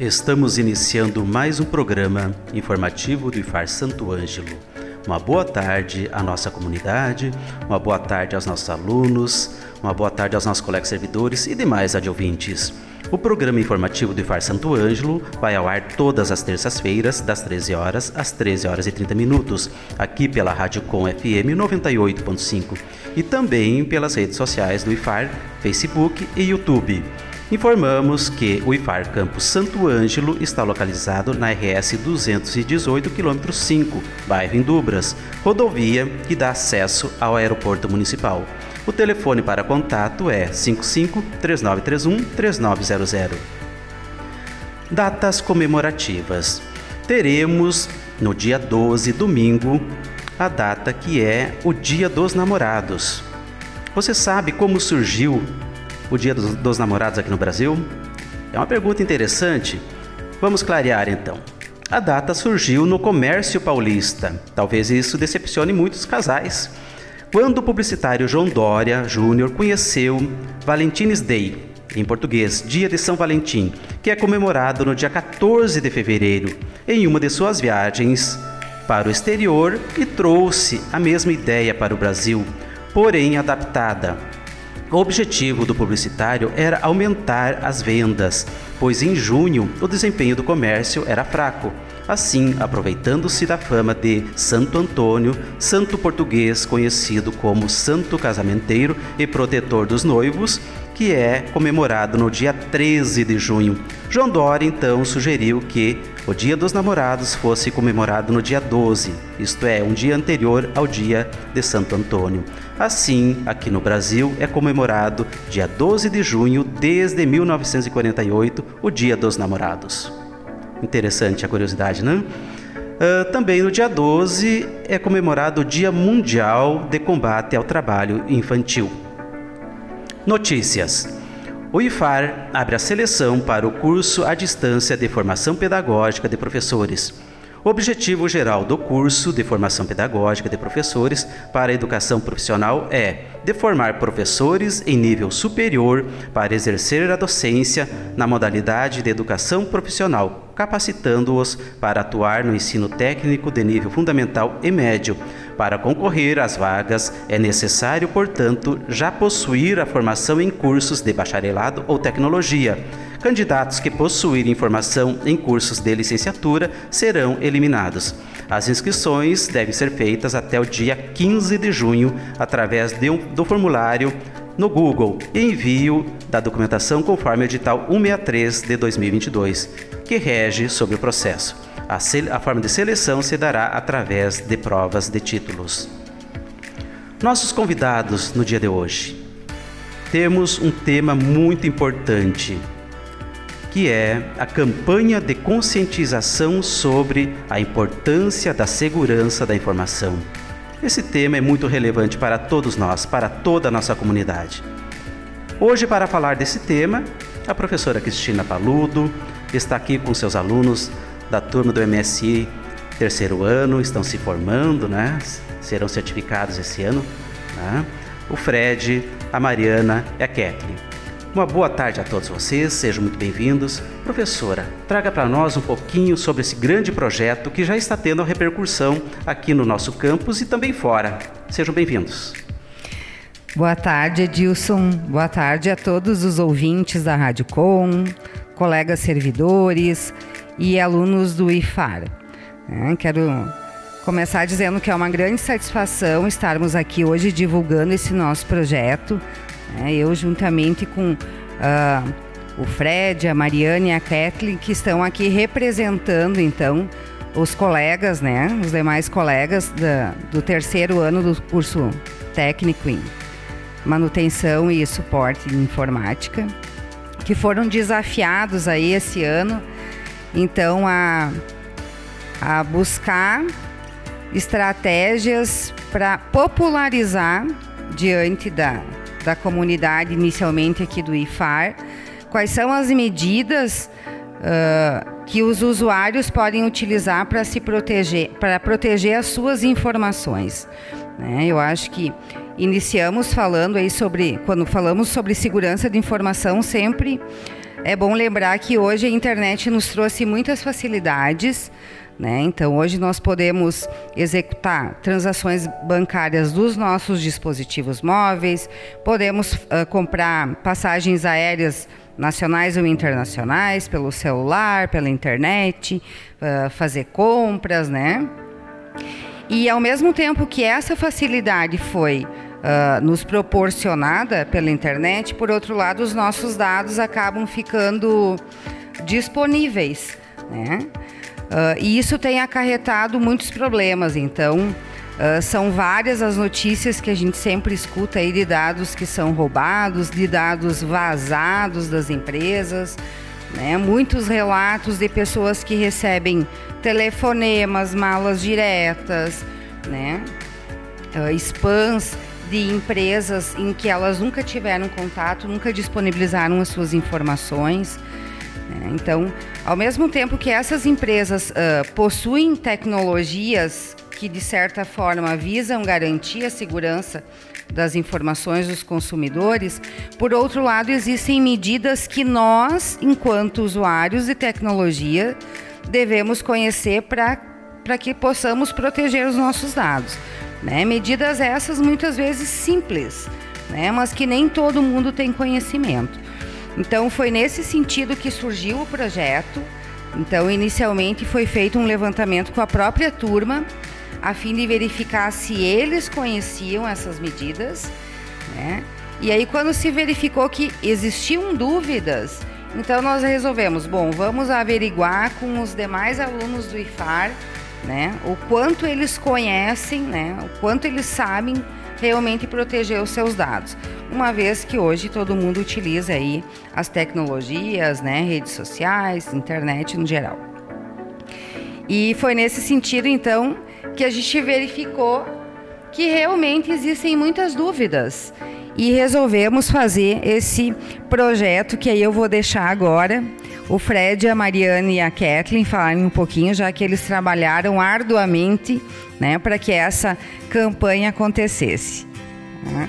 Estamos iniciando mais um programa informativo do IFAR Santo Ângelo. Uma boa tarde à nossa comunidade, uma boa tarde aos nossos alunos, uma boa tarde aos nossos colegas servidores e demais adjuvintes. O programa informativo do IFAR Santo Ângelo vai ao ar todas as terças-feiras, das 13 horas às 13 horas e 30 minutos, aqui pela Rádio Com FM 98.5 e também pelas redes sociais do IFAR, Facebook e YouTube. Informamos que o IFAR Campus Santo Ângelo está localizado na RS 218, km 5, bairro Indubras, rodovia que dá acesso ao aeroporto municipal. O telefone para contato é 55 3931 3900. Datas comemorativas. Teremos no dia 12, domingo, a data que é o Dia dos Namorados. Você sabe como surgiu o Dia dos, dos Namorados aqui no Brasil? É uma pergunta interessante. Vamos clarear então. A data surgiu no comércio paulista. Talvez isso decepcione muitos casais. Quando o publicitário João Dória Júnior conheceu Valentine's Day, em português, Dia de São Valentim, que é comemorado no dia 14 de fevereiro, em uma de suas viagens para o exterior e trouxe a mesma ideia para o Brasil, porém adaptada o objetivo do publicitário era aumentar as vendas, pois em junho o desempenho do comércio era fraco. Assim, aproveitando-se da fama de Santo Antônio, santo português conhecido como Santo Casamenteiro e protetor dos noivos, que é comemorado no dia 13 de junho. João Dória então sugeriu que o Dia dos Namorados fosse comemorado no dia 12, isto é, um dia anterior ao dia de Santo Antônio. Assim, aqui no Brasil é comemorado dia 12 de junho desde 1948, o Dia dos Namorados. Interessante a curiosidade, não? Uh, também no dia 12 é comemorado o Dia Mundial de Combate ao Trabalho Infantil. Notícias. O IFAR abre a seleção para o curso à distância de formação pedagógica de professores. O objetivo geral do curso de formação pedagógica de professores para a educação profissional é de formar professores em nível superior para exercer a docência na modalidade de educação profissional, capacitando-os para atuar no ensino técnico de nível fundamental e médio. Para concorrer às vagas, é necessário, portanto, já possuir a formação em cursos de bacharelado ou tecnologia candidatos que possuírem formação em cursos de licenciatura serão eliminados. As inscrições devem ser feitas até o dia 15 de junho através um, do formulário no Google e envio da documentação conforme o edital 163 de 2022, que rege sobre o processo. A, a forma de seleção se dará através de provas de títulos. Nossos convidados no dia de hoje. Temos um tema muito importante que é a campanha de conscientização sobre a importância da segurança da informação. Esse tema é muito relevante para todos nós, para toda a nossa comunidade. Hoje, para falar desse tema, a professora Cristina Paludo está aqui com seus alunos da turma do MSI terceiro ano, estão se formando, né? Serão certificados esse ano. Né? O Fred, a Mariana e a Kathleen. Uma boa tarde a todos vocês, sejam muito bem-vindos. Professora, traga para nós um pouquinho sobre esse grande projeto que já está tendo repercussão aqui no nosso campus e também fora. Sejam bem-vindos. Boa tarde, Edilson. Boa tarde a todos os ouvintes da Rádio Com, colegas servidores e alunos do IFAR. É, quero começar dizendo que é uma grande satisfação estarmos aqui hoje divulgando esse nosso projeto né? Eu, juntamente com uh, o Fred, a Mariane e a Kathleen, que estão aqui representando, então, os colegas, né, os demais colegas da, do terceiro ano do curso técnico em manutenção e suporte de informática, que foram desafiados aí esse ano, então a, a buscar estratégias para popularizar diante da, da comunidade inicialmente aqui do IFAR, quais são as medidas uh, que os usuários podem utilizar para se proteger, para proteger as suas informações. Né? Eu acho que iniciamos falando aí sobre, quando falamos sobre segurança de informação, sempre é bom lembrar que hoje a internet nos trouxe muitas facilidades. Né? Então, hoje nós podemos executar transações bancárias dos nossos dispositivos móveis, podemos uh, comprar passagens aéreas nacionais ou internacionais pelo celular, pela internet, uh, fazer compras, né? E ao mesmo tempo que essa facilidade foi uh, nos proporcionada pela internet, por outro lado, os nossos dados acabam ficando disponíveis, né? Uh, e isso tem acarretado muitos problemas. Então, uh, são várias as notícias que a gente sempre escuta aí de dados que são roubados, de dados vazados das empresas. Né? Muitos relatos de pessoas que recebem telefonemas, malas diretas, né? Uh, spams de empresas em que elas nunca tiveram contato, nunca disponibilizaram as suas informações. Né? Então, ao mesmo tempo que essas empresas uh, possuem tecnologias que, de certa forma, visam garantir a segurança das informações dos consumidores, por outro lado, existem medidas que nós, enquanto usuários de tecnologia, devemos conhecer para que possamos proteger os nossos dados. Né? Medidas essas muitas vezes simples, né? mas que nem todo mundo tem conhecimento. Então foi nesse sentido que surgiu o projeto. Então inicialmente foi feito um levantamento com a própria turma, a fim de verificar se eles conheciam essas medidas, né? E aí quando se verificou que existiam dúvidas, então nós resolvemos, bom, vamos averiguar com os demais alunos do IFAR, né, o quanto eles conhecem, né, o quanto eles sabem realmente proteger os seus dados. Uma vez que hoje todo mundo utiliza aí as tecnologias, né, redes sociais, internet no geral. E foi nesse sentido então que a gente verificou que realmente existem muitas dúvidas e resolvemos fazer esse projeto que aí eu vou deixar agora o Fred, a Mariane e a Kathleen falarem um pouquinho, já que eles trabalharam arduamente né, para que essa campanha acontecesse. Né?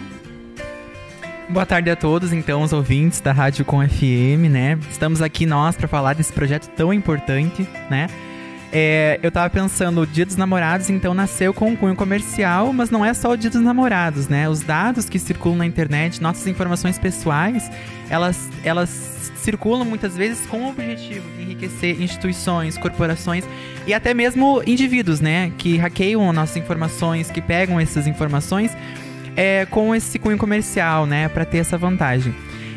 Boa tarde a todos, então, os ouvintes da Rádio Com FM, né? Estamos aqui nós para falar desse projeto tão importante, né? É, eu tava pensando, o Dia dos Namorados, então, nasceu com um cunho comercial, mas não é só o Dia dos Namorados, né? Os dados que circulam na internet, nossas informações pessoais, elas, elas circulam muitas vezes com o objetivo de enriquecer instituições, corporações e até mesmo indivíduos, né? Que hackeiam nossas informações, que pegam essas informações é, com esse cunho comercial, né? Para ter essa vantagem.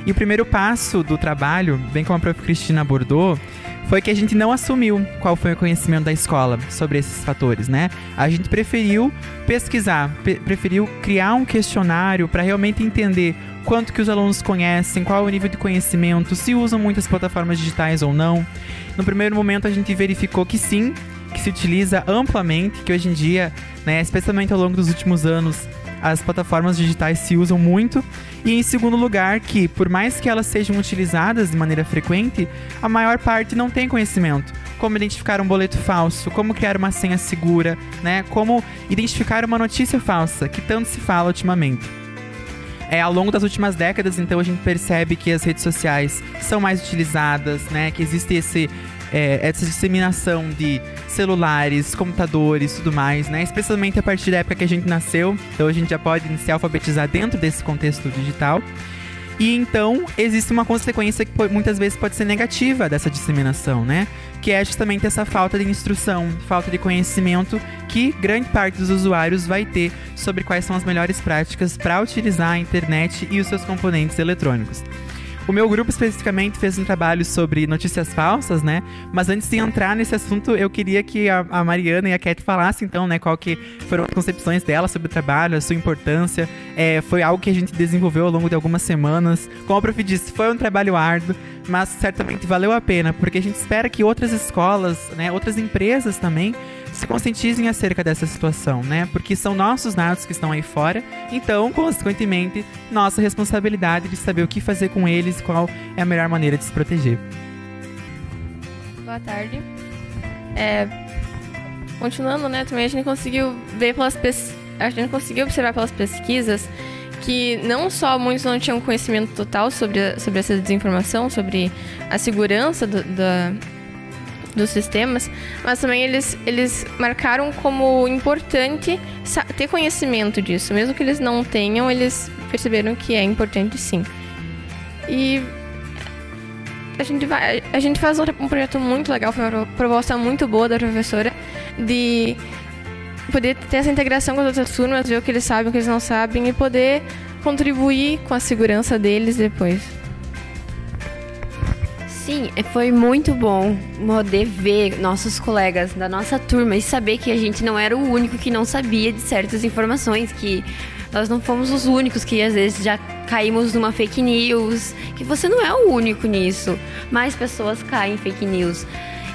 E o primeiro passo do trabalho, bem como a própria Cristina abordou, foi que a gente não assumiu qual foi o conhecimento da escola sobre esses fatores, né? A gente preferiu pesquisar, preferiu criar um questionário para realmente entender quanto que os alunos conhecem, qual é o nível de conhecimento, se usam muitas plataformas digitais ou não. No primeiro momento a gente verificou que sim, que se utiliza amplamente, que hoje em dia, né, especialmente ao longo dos últimos anos, as plataformas digitais se usam muito. E em segundo lugar, que por mais que elas sejam utilizadas de maneira frequente, a maior parte não tem conhecimento. Como identificar um boleto falso, como criar uma senha segura, né? Como identificar uma notícia falsa, que tanto se fala ultimamente. É, ao longo das últimas décadas, então, a gente percebe que as redes sociais são mais utilizadas, né? Que existe esse é, essa disseminação de celulares, computadores, tudo mais, né? Especialmente a partir da época que a gente nasceu, então a gente já pode se alfabetizar dentro desse contexto digital. E então existe uma consequência que muitas vezes pode ser negativa dessa disseminação, né? Que é justamente essa falta de instrução, falta de conhecimento que grande parte dos usuários vai ter sobre quais são as melhores práticas para utilizar a internet e os seus componentes eletrônicos. O meu grupo especificamente fez um trabalho sobre notícias falsas, né? Mas antes de entrar nesse assunto, eu queria que a, Mariana e a Cat falassem, então, né, qual que foram as concepções dela sobre o trabalho, a sua importância. É, foi algo que a gente desenvolveu ao longo de algumas semanas. Como a prof disse, foi um trabalho árduo, mas certamente valeu a pena, porque a gente espera que outras escolas, né, outras empresas também se conscientizem acerca dessa situação, né? Porque são nossos dados que estão aí fora, então, consequentemente, nossa responsabilidade de saber o que fazer com eles e qual é a melhor maneira de se proteger. Boa tarde. É, continuando, né, também a gente conseguiu ver pelas a gente conseguiu observar pelas pesquisas que não só muitos não tinham conhecimento total sobre, sobre essa desinformação, sobre a segurança do, da, dos sistemas, mas também eles, eles marcaram como importante ter conhecimento disso. Mesmo que eles não tenham, eles perceberam que é importante sim. E a gente, vai, a gente faz um projeto muito legal, foi uma proposta muito boa da professora de poder ter essa integração com as outras turmas, ver o que eles sabem, o que eles não sabem e poder contribuir com a segurança deles depois. Sim, foi muito bom poder ver nossos colegas da nossa turma e saber que a gente não era o único que não sabia de certas informações, que nós não fomos os únicos que às vezes já caímos numa fake news, que você não é o único nisso. Mais pessoas caem em fake news.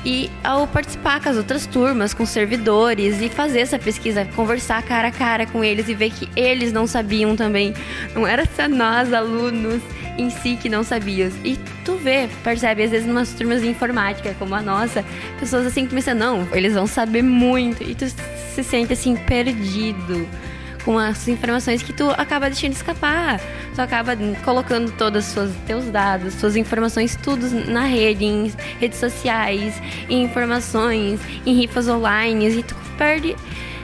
E ao participar com as outras turmas, com servidores e fazer essa pesquisa, conversar cara a cara com eles e ver que eles não sabiam também. Não era só nós, alunos, em si que não sabias. E tu vê, percebe, às vezes, numas turmas de informática como a nossa, pessoas assim que pensam, não, eles vão saber muito. E tu se sente assim, perdido com as informações que tu acaba deixando escapar. Tu acaba colocando todos os teus dados, suas informações, tudo na rede, em redes sociais, em informações, em rifas online, e tu perde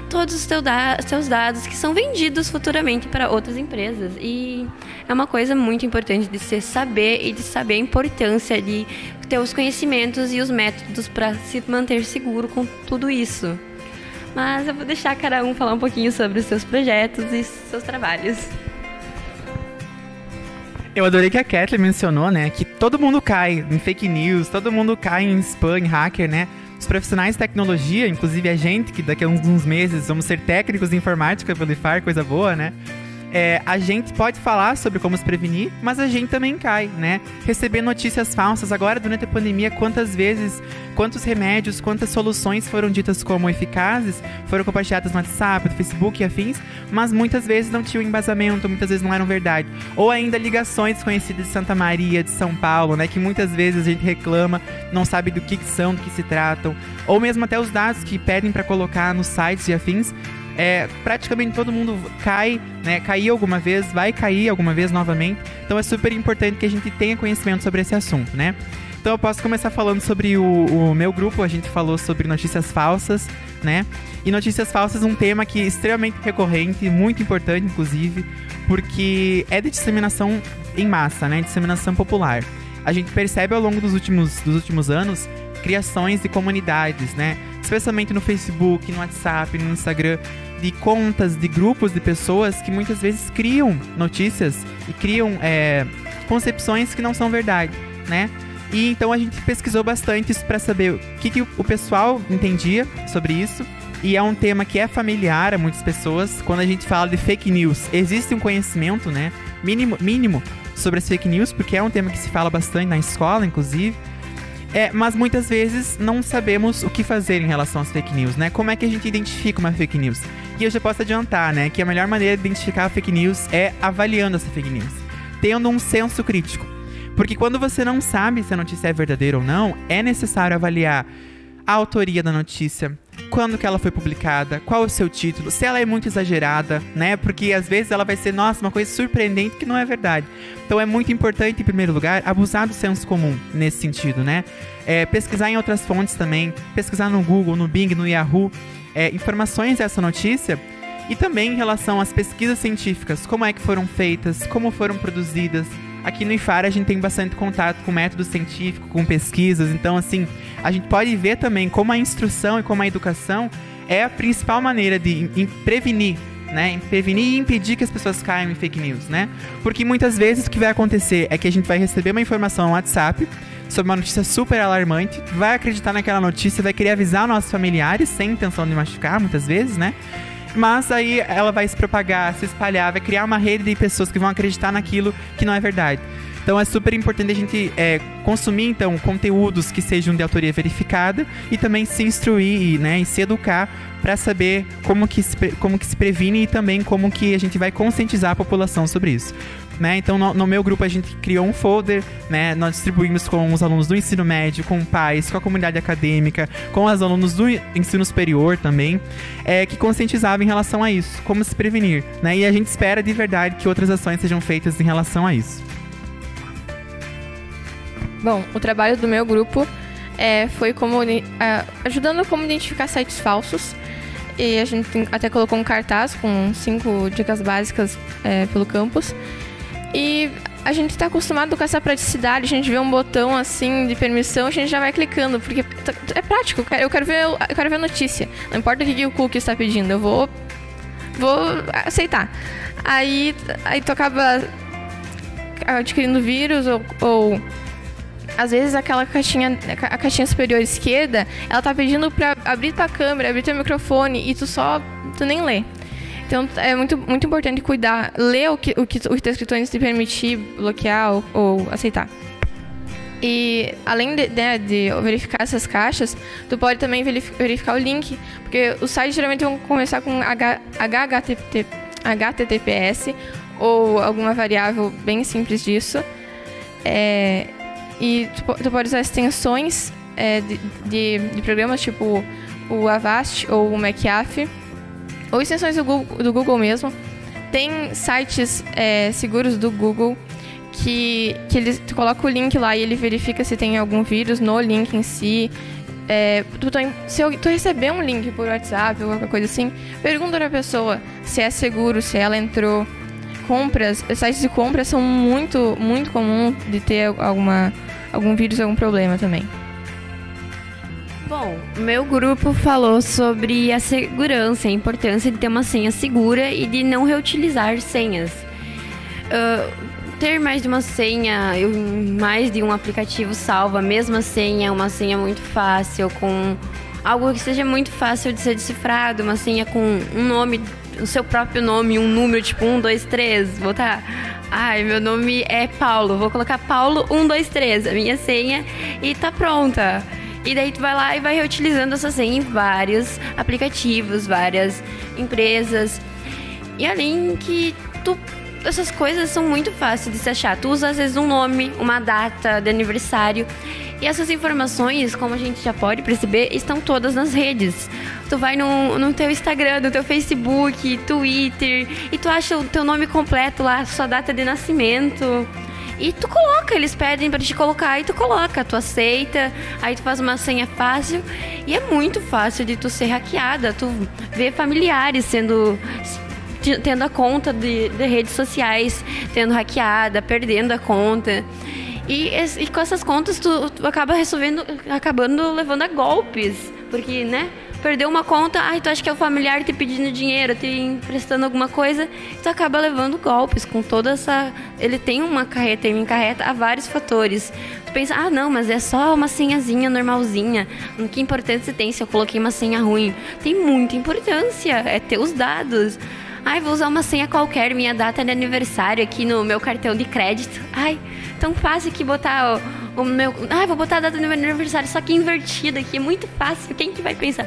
todos os seus dados que são vendidos futuramente para outras empresas. E é uma coisa muito importante de se saber e de saber a importância de ter os conhecimentos e os métodos para se manter seguro com tudo isso. Mas eu vou deixar cada um falar um pouquinho sobre os seus projetos e seus trabalhos. Eu adorei que a Kathleen mencionou, né, que todo mundo cai em fake news, todo mundo cai em spam, em hacker, né? Os profissionais de tecnologia, inclusive a gente, que daqui a uns meses vamos ser técnicos de informática pelo IFAR, coisa boa, né? É, a gente pode falar sobre como se prevenir, mas a gente também cai, né? Receber notícias falsas. Agora, durante a pandemia, quantas vezes, quantos remédios, quantas soluções foram ditas como eficazes, foram compartilhadas no WhatsApp, no Facebook e afins, mas muitas vezes não tinham embasamento, muitas vezes não eram verdade. Ou ainda ligações conhecidas de Santa Maria, de São Paulo, né? Que muitas vezes a gente reclama, não sabe do que, são, do que se tratam. Ou mesmo até os dados que pedem para colocar nos sites e afins é, praticamente todo mundo cai, né? Caiu alguma vez, vai cair alguma vez novamente. Então é super importante que a gente tenha conhecimento sobre esse assunto, né? Então eu posso começar falando sobre o, o meu grupo, a gente falou sobre notícias falsas, né? E notícias falsas é um tema que é extremamente recorrente, muito importante, inclusive, porque é de disseminação em massa, né? Disseminação popular. A gente percebe ao longo dos últimos, dos últimos anos criações de comunidades, né? Especialmente no Facebook, no WhatsApp, no Instagram, de contas, de grupos de pessoas que muitas vezes criam notícias e criam é, concepções que não são verdade, né? E então a gente pesquisou bastante isso para saber o que, que o pessoal entendia sobre isso. E é um tema que é familiar a muitas pessoas. Quando a gente fala de fake news, existe um conhecimento, né? Mínimo, mínimo sobre as fake news, porque é um tema que se fala bastante na escola, inclusive. É, mas muitas vezes não sabemos o que fazer em relação às fake news, né? Como é que a gente identifica uma fake news? E eu já posso adiantar, né, que a melhor maneira de identificar a fake news é avaliando essa fake news, tendo um senso crítico. Porque quando você não sabe se a notícia é verdadeira ou não, é necessário avaliar a autoria da notícia, quando que ela foi publicada, qual o seu título, se ela é muito exagerada, né? Porque às vezes ela vai ser, nossa, uma coisa surpreendente que não é verdade. Então é muito importante, em primeiro lugar, abusar do senso comum nesse sentido, né? É, pesquisar em outras fontes também, pesquisar no Google, no Bing, no Yahoo, é, informações dessa notícia e também em relação às pesquisas científicas, como é que foram feitas, como foram produzidas. Aqui no IFAR a gente tem bastante contato com método científico, com pesquisas, então assim, a gente pode ver também como a instrução e como a educação é a principal maneira de prevenir né? Prevenir e impedir que as pessoas caiam em fake news, né? Porque muitas vezes o que vai acontecer é que a gente vai receber uma informação no WhatsApp sobre uma notícia super alarmante, vai acreditar naquela notícia, vai querer avisar nossos familiares sem intenção de machucar, muitas vezes, né? Mas aí ela vai se propagar, se espalhar, vai criar uma rede de pessoas que vão acreditar naquilo que não é verdade. Então é super importante a gente é, consumir então conteúdos que sejam de autoria verificada e também se instruir né, e se educar para saber como que, se, como que se previne e também como que a gente vai conscientizar a população sobre isso. Né? Então, no, no, meu grupo, a gente criou um folder, né? Nós distribuímos com os alunos do ensino médio, com pais, com a comunidade acadêmica, com os alunos do ensino superior também, é, que conscientizava em relação a isso, como se prevenir, né? E a gente espera de verdade que outras ações sejam feitas em relação a isso. Bom, o trabalho do meu grupo é, foi como ajudando como identificar sites falsos. E a gente até colocou um cartaz com cinco dicas básicas é, pelo campus. E a gente está acostumado com essa praticidade, a gente vê um botão assim de permissão, a gente já vai clicando, porque é prático, eu quero ver, eu quero ver a notícia. Não importa o que o cookie está pedindo, eu vou vou aceitar. Aí aí tu acaba adquirindo vírus ou, ou às vezes aquela caixinha, a caixinha superior esquerda, ela tá pedindo para abrir tua câmera, abrir teu microfone e tu só tu nem lê. Então é muito, muito importante cuidar, ler o que o que está escrito antes de permitir bloquear ou, ou aceitar. E além de, né, de, verificar essas caixas, tu pode também verificar o link, porque os sites geralmente vão começar com HTTP, HTTPS ou alguma variável bem simples disso. É, e tu, tu pode usar extensões é, de, de, de, programas tipo o Avast ou o McAfee, ou extensões do Google, do Google mesmo. Tem sites é, seguros do Google que, que ele, tu coloca o link lá e ele verifica se tem algum vírus no link em si. É, tu, se eu, tu receber um link por WhatsApp ou qualquer coisa assim, pergunta pra pessoa se é seguro, se ela entrou. Compras, sites de compras são muito, muito comum de ter alguma algum vírus, algum problema também. Bom, meu grupo falou sobre a segurança, a importância de ter uma senha segura e de não reutilizar senhas. Uh, ter mais de uma senha, mais de um aplicativo salva a mesma senha, uma senha muito fácil, com algo que seja muito fácil de ser decifrado, uma senha com um nome, o seu próprio nome, um número tipo 1, 2, 3, botar Ai, meu nome é Paulo. Vou colocar Paulo 123, a minha senha, e tá pronta. E daí tu vai lá e vai reutilizando essa senha em vários aplicativos, várias empresas. E além que tu essas coisas são muito fáceis de se achar. Tu usa às vezes um nome, uma data de aniversário. E essas informações, como a gente já pode perceber, estão todas nas redes. Tu vai no, no teu Instagram, no teu Facebook, Twitter, e tu acha o teu nome completo lá, sua data de nascimento. E tu coloca, eles pedem para te colocar e tu coloca, tu aceita, aí tu faz uma senha fácil e é muito fácil de tu ser hackeada, tu vê familiares sendo tendo a conta de, de redes sociais tendo hackeada, perdendo a conta. E, e, com essas contas tu, tu, acaba resolvendo, acabando levando a golpes, porque, né? Perdeu uma conta, ai, tu acha que é o familiar te pedindo dinheiro, te emprestando alguma coisa, tu acaba levando golpes com toda essa. Ele tem uma carreta, ele encarreta a vários fatores. Tu pensa, ah, não, mas é só uma senhazinha normalzinha. Que importância tem se eu coloquei uma senha ruim? Tem muita importância, é ter os dados. Ai, vou usar uma senha qualquer, minha data de aniversário aqui no meu cartão de crédito. Ai, tão fácil que botar o, o meu. Ai, vou botar a data do meu aniversário só que invertida aqui. É muito fácil. Quem que vai pensar?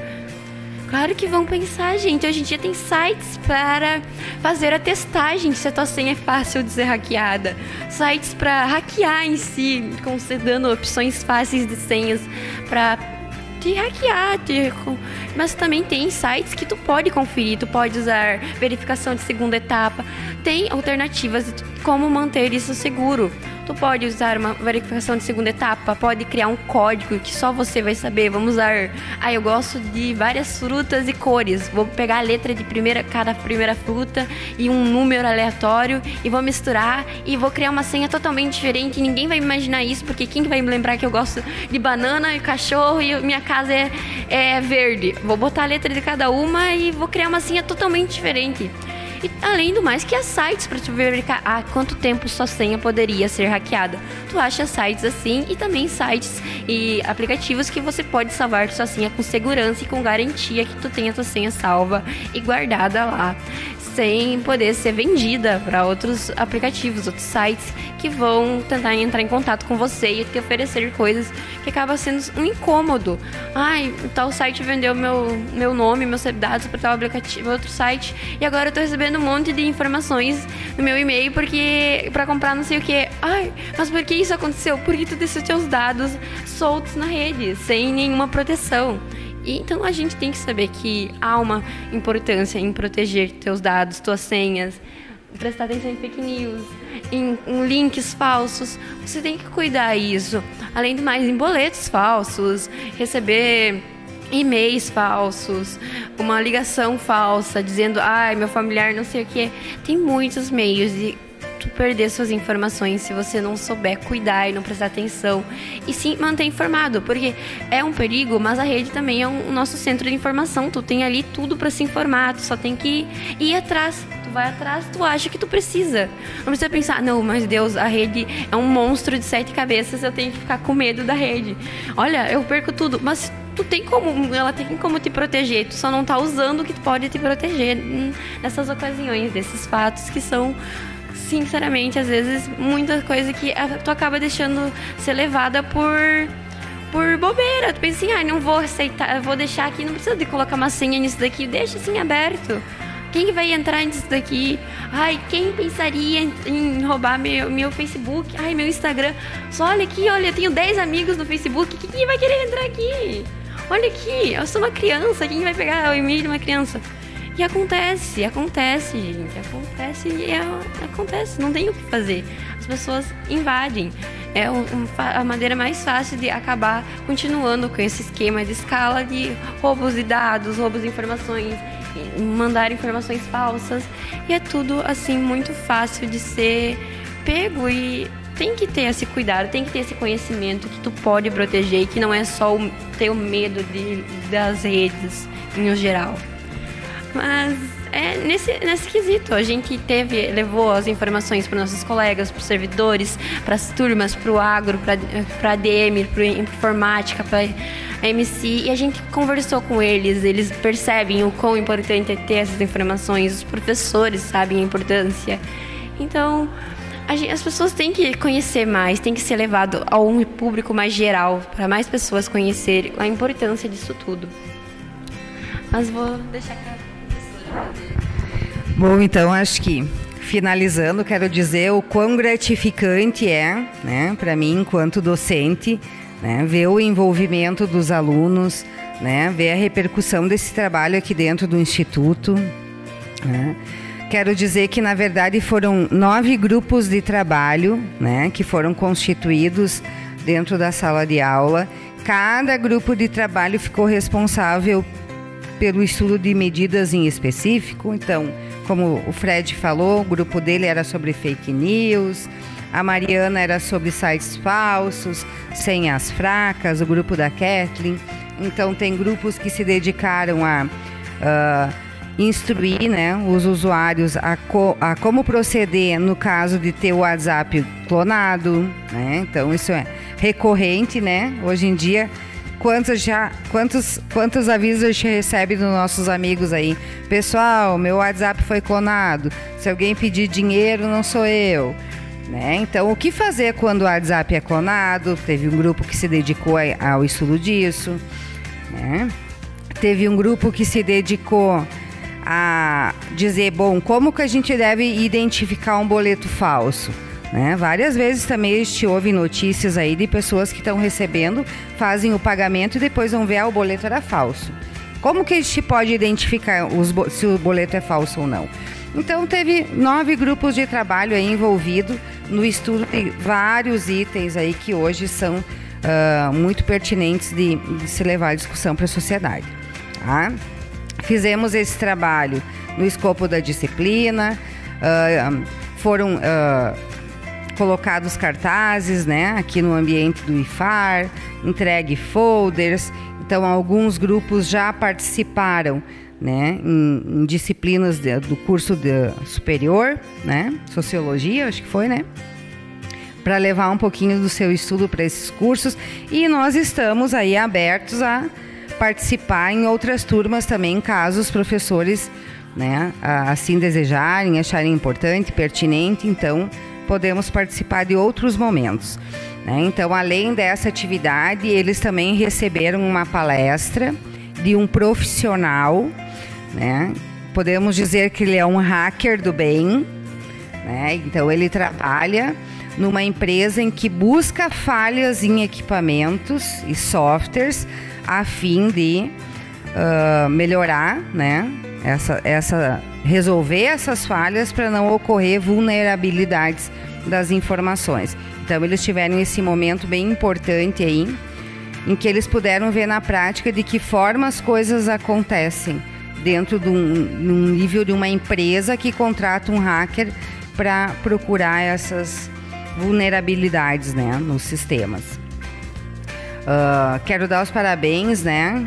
Claro que vão pensar, gente. Hoje em dia tem sites para fazer a testagem se a tua senha é fácil de ser hackeada. Sites para hackear em si, concedendo opções fáceis de senhas para te hackear, te... mas também tem sites que tu pode conferir, tu pode usar verificação de segunda etapa, tem alternativas de como manter isso seguro. Tu pode usar uma verificação de segunda etapa, pode criar um código que só você vai saber. Vamos usar. Ah, eu gosto de várias frutas e cores. Vou pegar a letra de primeira, cada primeira fruta e um número aleatório e vou misturar e vou criar uma senha totalmente diferente. Ninguém vai imaginar isso, porque quem vai me lembrar que eu gosto de banana e cachorro e minha casa é, é verde? Vou botar a letra de cada uma e vou criar uma senha totalmente diferente. E além do mais que há sites para te verificar há quanto tempo sua senha poderia ser hackeada. Tu acha sites assim e também sites e aplicativos que você pode salvar sua senha com segurança e com garantia que tu tenha tua senha salva e guardada lá sem poder ser vendida para outros aplicativos, outros sites que vão tentar entrar em contato com você e te oferecer coisas que acaba sendo um incômodo. Ai, tal site vendeu meu, meu nome, meus dados para tal aplicativo, outro site, e agora eu tô recebendo um monte de informações no meu e-mail porque para comprar não sei o que. Ai, mas por que isso aconteceu? Porque tu deixou seus dados soltos na rede, sem nenhuma proteção. E, então a gente tem que saber que há uma importância em proteger teus dados, tuas senhas, prestar atenção em fake news, em, em links falsos. Você tem que cuidar isso. Além do mais, em boletos falsos, receber e-mails falsos, uma ligação falsa dizendo, ai, meu familiar não sei o que. Tem muitos meios de tu perder suas informações se você não souber cuidar e não prestar atenção. E sim manter informado, porque é um perigo, mas a rede também é um, o nosso centro de informação. Tu tem ali tudo para se informar, tu só tem que ir atrás. Tu vai atrás, tu acha que tu precisa. Não precisa pensar, não, mas Deus, a rede é um monstro de sete cabeças, eu tenho que ficar com medo da rede. Olha, eu perco tudo, mas tu tem como, ela tem como te proteger, tu só não tá usando o que pode te proteger nessas ocasiões, desses fatos que são sinceramente, às vezes, muita coisa que tu acaba deixando ser levada por por bobeira. Tu pensa assim, ah, não vou aceitar, vou deixar aqui, não precisa de colocar uma senha nisso daqui, deixa assim aberto. Quem vai entrar nisso daqui? Ai, quem pensaria em, roubar meu, meu Facebook? Ai, meu Instagram. Só olha aqui, olha, eu tenho 10 amigos no Facebook. Quem vai querer entrar aqui? Olha aqui, eu sou uma criança. Quem vai pegar o e-mail de uma criança? E acontece, acontece, gente. Acontece e é, acontece, não tem o que fazer. As pessoas invadem. É um, a maneira mais fácil de acabar continuando com esse esquema de escala de roubos de dados, roubos de informações, mandar informações falsas. E é tudo assim muito fácil de ser pego e tem que ter esse cuidado, tem que ter esse conhecimento que tu pode proteger e que não é só o, ter o medo de, das redes em geral. Mas é nesse, nesse quesito. A gente teve, levou as informações para nossos colegas, para os servidores, para as turmas, para o agro, para a ADM, para informática, para a MC, e a gente conversou com eles. Eles percebem o quão importante é ter essas informações, os professores sabem a importância. Então, as pessoas têm que conhecer mais, tem que ser levado a um público mais geral, para mais pessoas conhecerem a importância disso tudo. Mas vou deixar Bom, então acho que finalizando, quero dizer o quão gratificante é, né, para mim, enquanto docente, né, ver o envolvimento dos alunos, né, ver a repercussão desse trabalho aqui dentro do Instituto. Né. Quero dizer que, na verdade, foram nove grupos de trabalho né, que foram constituídos dentro da sala de aula. Cada grupo de trabalho ficou responsável pelo estudo de medidas em específico. Então, como o Fred falou, o grupo dele era sobre fake news, a Mariana era sobre sites falsos, senhas fracas, o grupo da Kathleen. Então, tem grupos que se dedicaram a uh, instruir né, os usuários a, co a, como proceder no caso de ter o WhatsApp clonado. Né? Então, isso é recorrente, né? Hoje em dia Quantos já, quantos, quantos avisos a gente recebe dos nossos amigos aí? Pessoal, meu WhatsApp foi clonado. Se alguém pedir dinheiro, não sou eu. Né? Então, o que fazer quando o WhatsApp é clonado? Teve um grupo que se dedicou ao estudo disso. Né? Teve um grupo que se dedicou a dizer, bom, como que a gente deve identificar um boleto falso? Né? Várias vezes também a gente ouve notícias aí de pessoas que estão recebendo, fazem o pagamento e depois vão ver ah, o boleto era falso. Como que a gente pode identificar os, se o boleto é falso ou não? Então teve nove grupos de trabalho aí envolvidos no estudo de vários itens aí que hoje são uh, muito pertinentes de, de, se levar a discussão para a sociedade. Tá? Fizemos esse trabalho no escopo da disciplina, uh, foram uh, colocados cartazes né, aqui no ambiente do IFAR, entregue folders. Então, alguns grupos já participaram né, em, em disciplinas de, do curso de, superior, né, sociologia, acho que foi, né, para levar um pouquinho do seu estudo para esses cursos e nós estamos aí abertos a participar em outras turmas também, caso os professores, né, assim desejarem, acharem importante, pertinente, então podemos participar de outros momentos. Né? Então, além dessa atividade, eles também receberam uma palestra de um profissional né? Podemos dizer que ele é um hacker do bem, né? Então ele trabalha numa empresa em que busca falhas em equipamentos e softwares a fim de uh, melhorar, né? Essa, essa, resolver essas falhas para não ocorrer vulnerabilidades das informações. Então eles tiveram esse momento bem importante aí, em que eles puderam ver na prática de que forma as coisas acontecem dentro de um, nível de uma empresa que contrata um hacker para procurar essas vulnerabilidades né, nos sistemas. Uh, quero dar os parabéns né,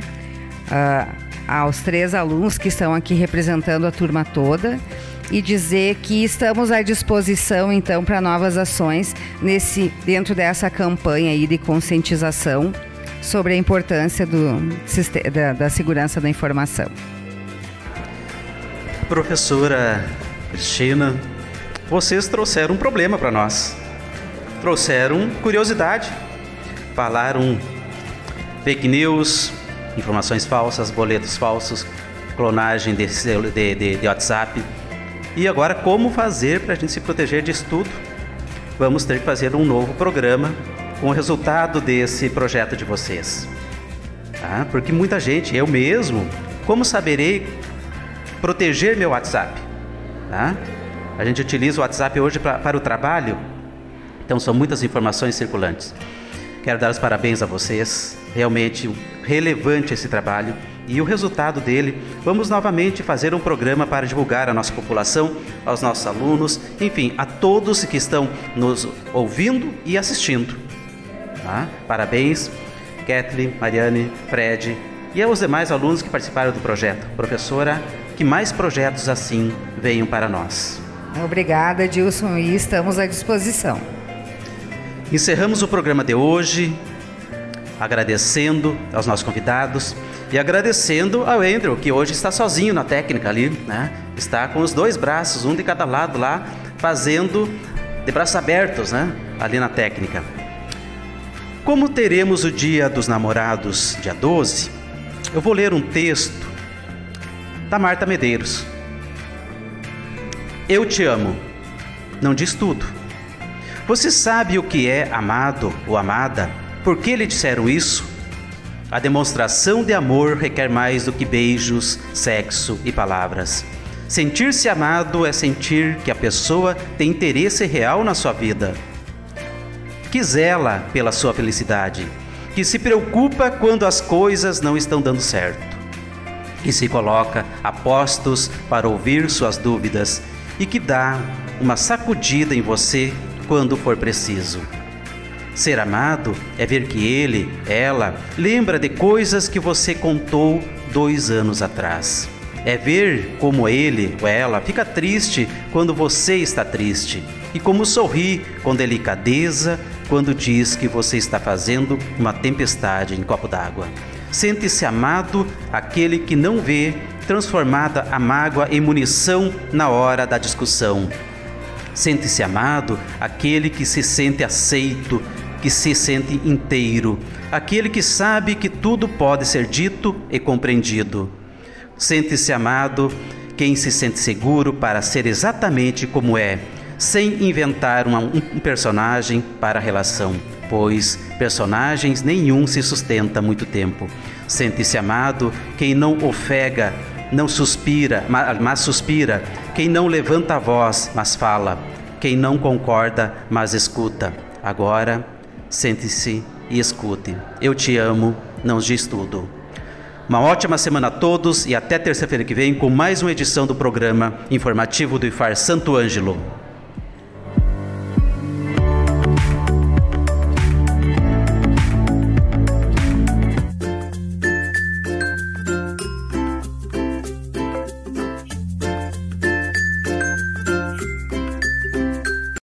uh, aos três alunos que estão aqui representando a turma toda e dizer que estamos à disposição então para novas ações nesse dentro dessa campanha aí de conscientização sobre a importância do, da, da segurança da informação. Professora Cristina, vocês trouxeram um problema para nós. Trouxeram curiosidade. Falaram fake news, informações falsas, boletos falsos, clonagem de, de, de, de WhatsApp. E agora, como fazer para a gente se proteger disso tudo? Vamos ter que fazer um novo programa com o resultado desse projeto de vocês. Tá? Porque muita gente, eu mesmo, como saberei proteger meu WhatsApp. Tá? A gente utiliza o WhatsApp hoje pra, para o trabalho, então são muitas informações circulantes. Quero dar os parabéns a vocês, realmente relevante esse trabalho e o resultado dele. Vamos novamente fazer um programa para divulgar à nossa população, aos nossos alunos, enfim, a todos que estão nos ouvindo e assistindo. Tá? Parabéns, Kathleen, Mariane, Fred e aos demais alunos que participaram do projeto. Professora que mais projetos assim venham para nós. Obrigada, Dilson, e estamos à disposição. Encerramos o programa de hoje agradecendo aos nossos convidados e agradecendo ao Andrew, que hoje está sozinho na técnica ali, né? Está com os dois braços, um de cada lado lá, fazendo de braços abertos, né? Ali na técnica. Como teremos o Dia dos Namorados, dia 12, eu vou ler um texto da Marta Medeiros. Eu te amo. Não diz tudo. Você sabe o que é amado ou amada? Por que lhe disseram isso? A demonstração de amor requer mais do que beijos, sexo e palavras. Sentir-se amado é sentir que a pessoa tem interesse real na sua vida, que zela pela sua felicidade, que se preocupa quando as coisas não estão dando certo que se coloca a postos para ouvir suas dúvidas e que dá uma sacudida em você quando for preciso. Ser amado é ver que ele, ela, lembra de coisas que você contou dois anos atrás. É ver como ele ou ela fica triste quando você está triste e como sorri com delicadeza quando diz que você está fazendo uma tempestade em copo d'água. Sente-se amado aquele que não vê transformada a mágoa em munição na hora da discussão. Sente-se amado aquele que se sente aceito, que se sente inteiro, aquele que sabe que tudo pode ser dito e compreendido. Sente-se amado quem se sente seguro para ser exatamente como é, sem inventar uma, um personagem para a relação pois personagens nenhum se sustenta muito tempo. Sente-se amado quem não ofega, não suspira, mas suspira, quem não levanta a voz, mas fala. Quem não concorda, mas escuta. Agora, sente-se e escute. Eu te amo, não diz tudo. Uma ótima semana a todos e até terça-feira que vem com mais uma edição do programa informativo do IFAR Santo Ângelo.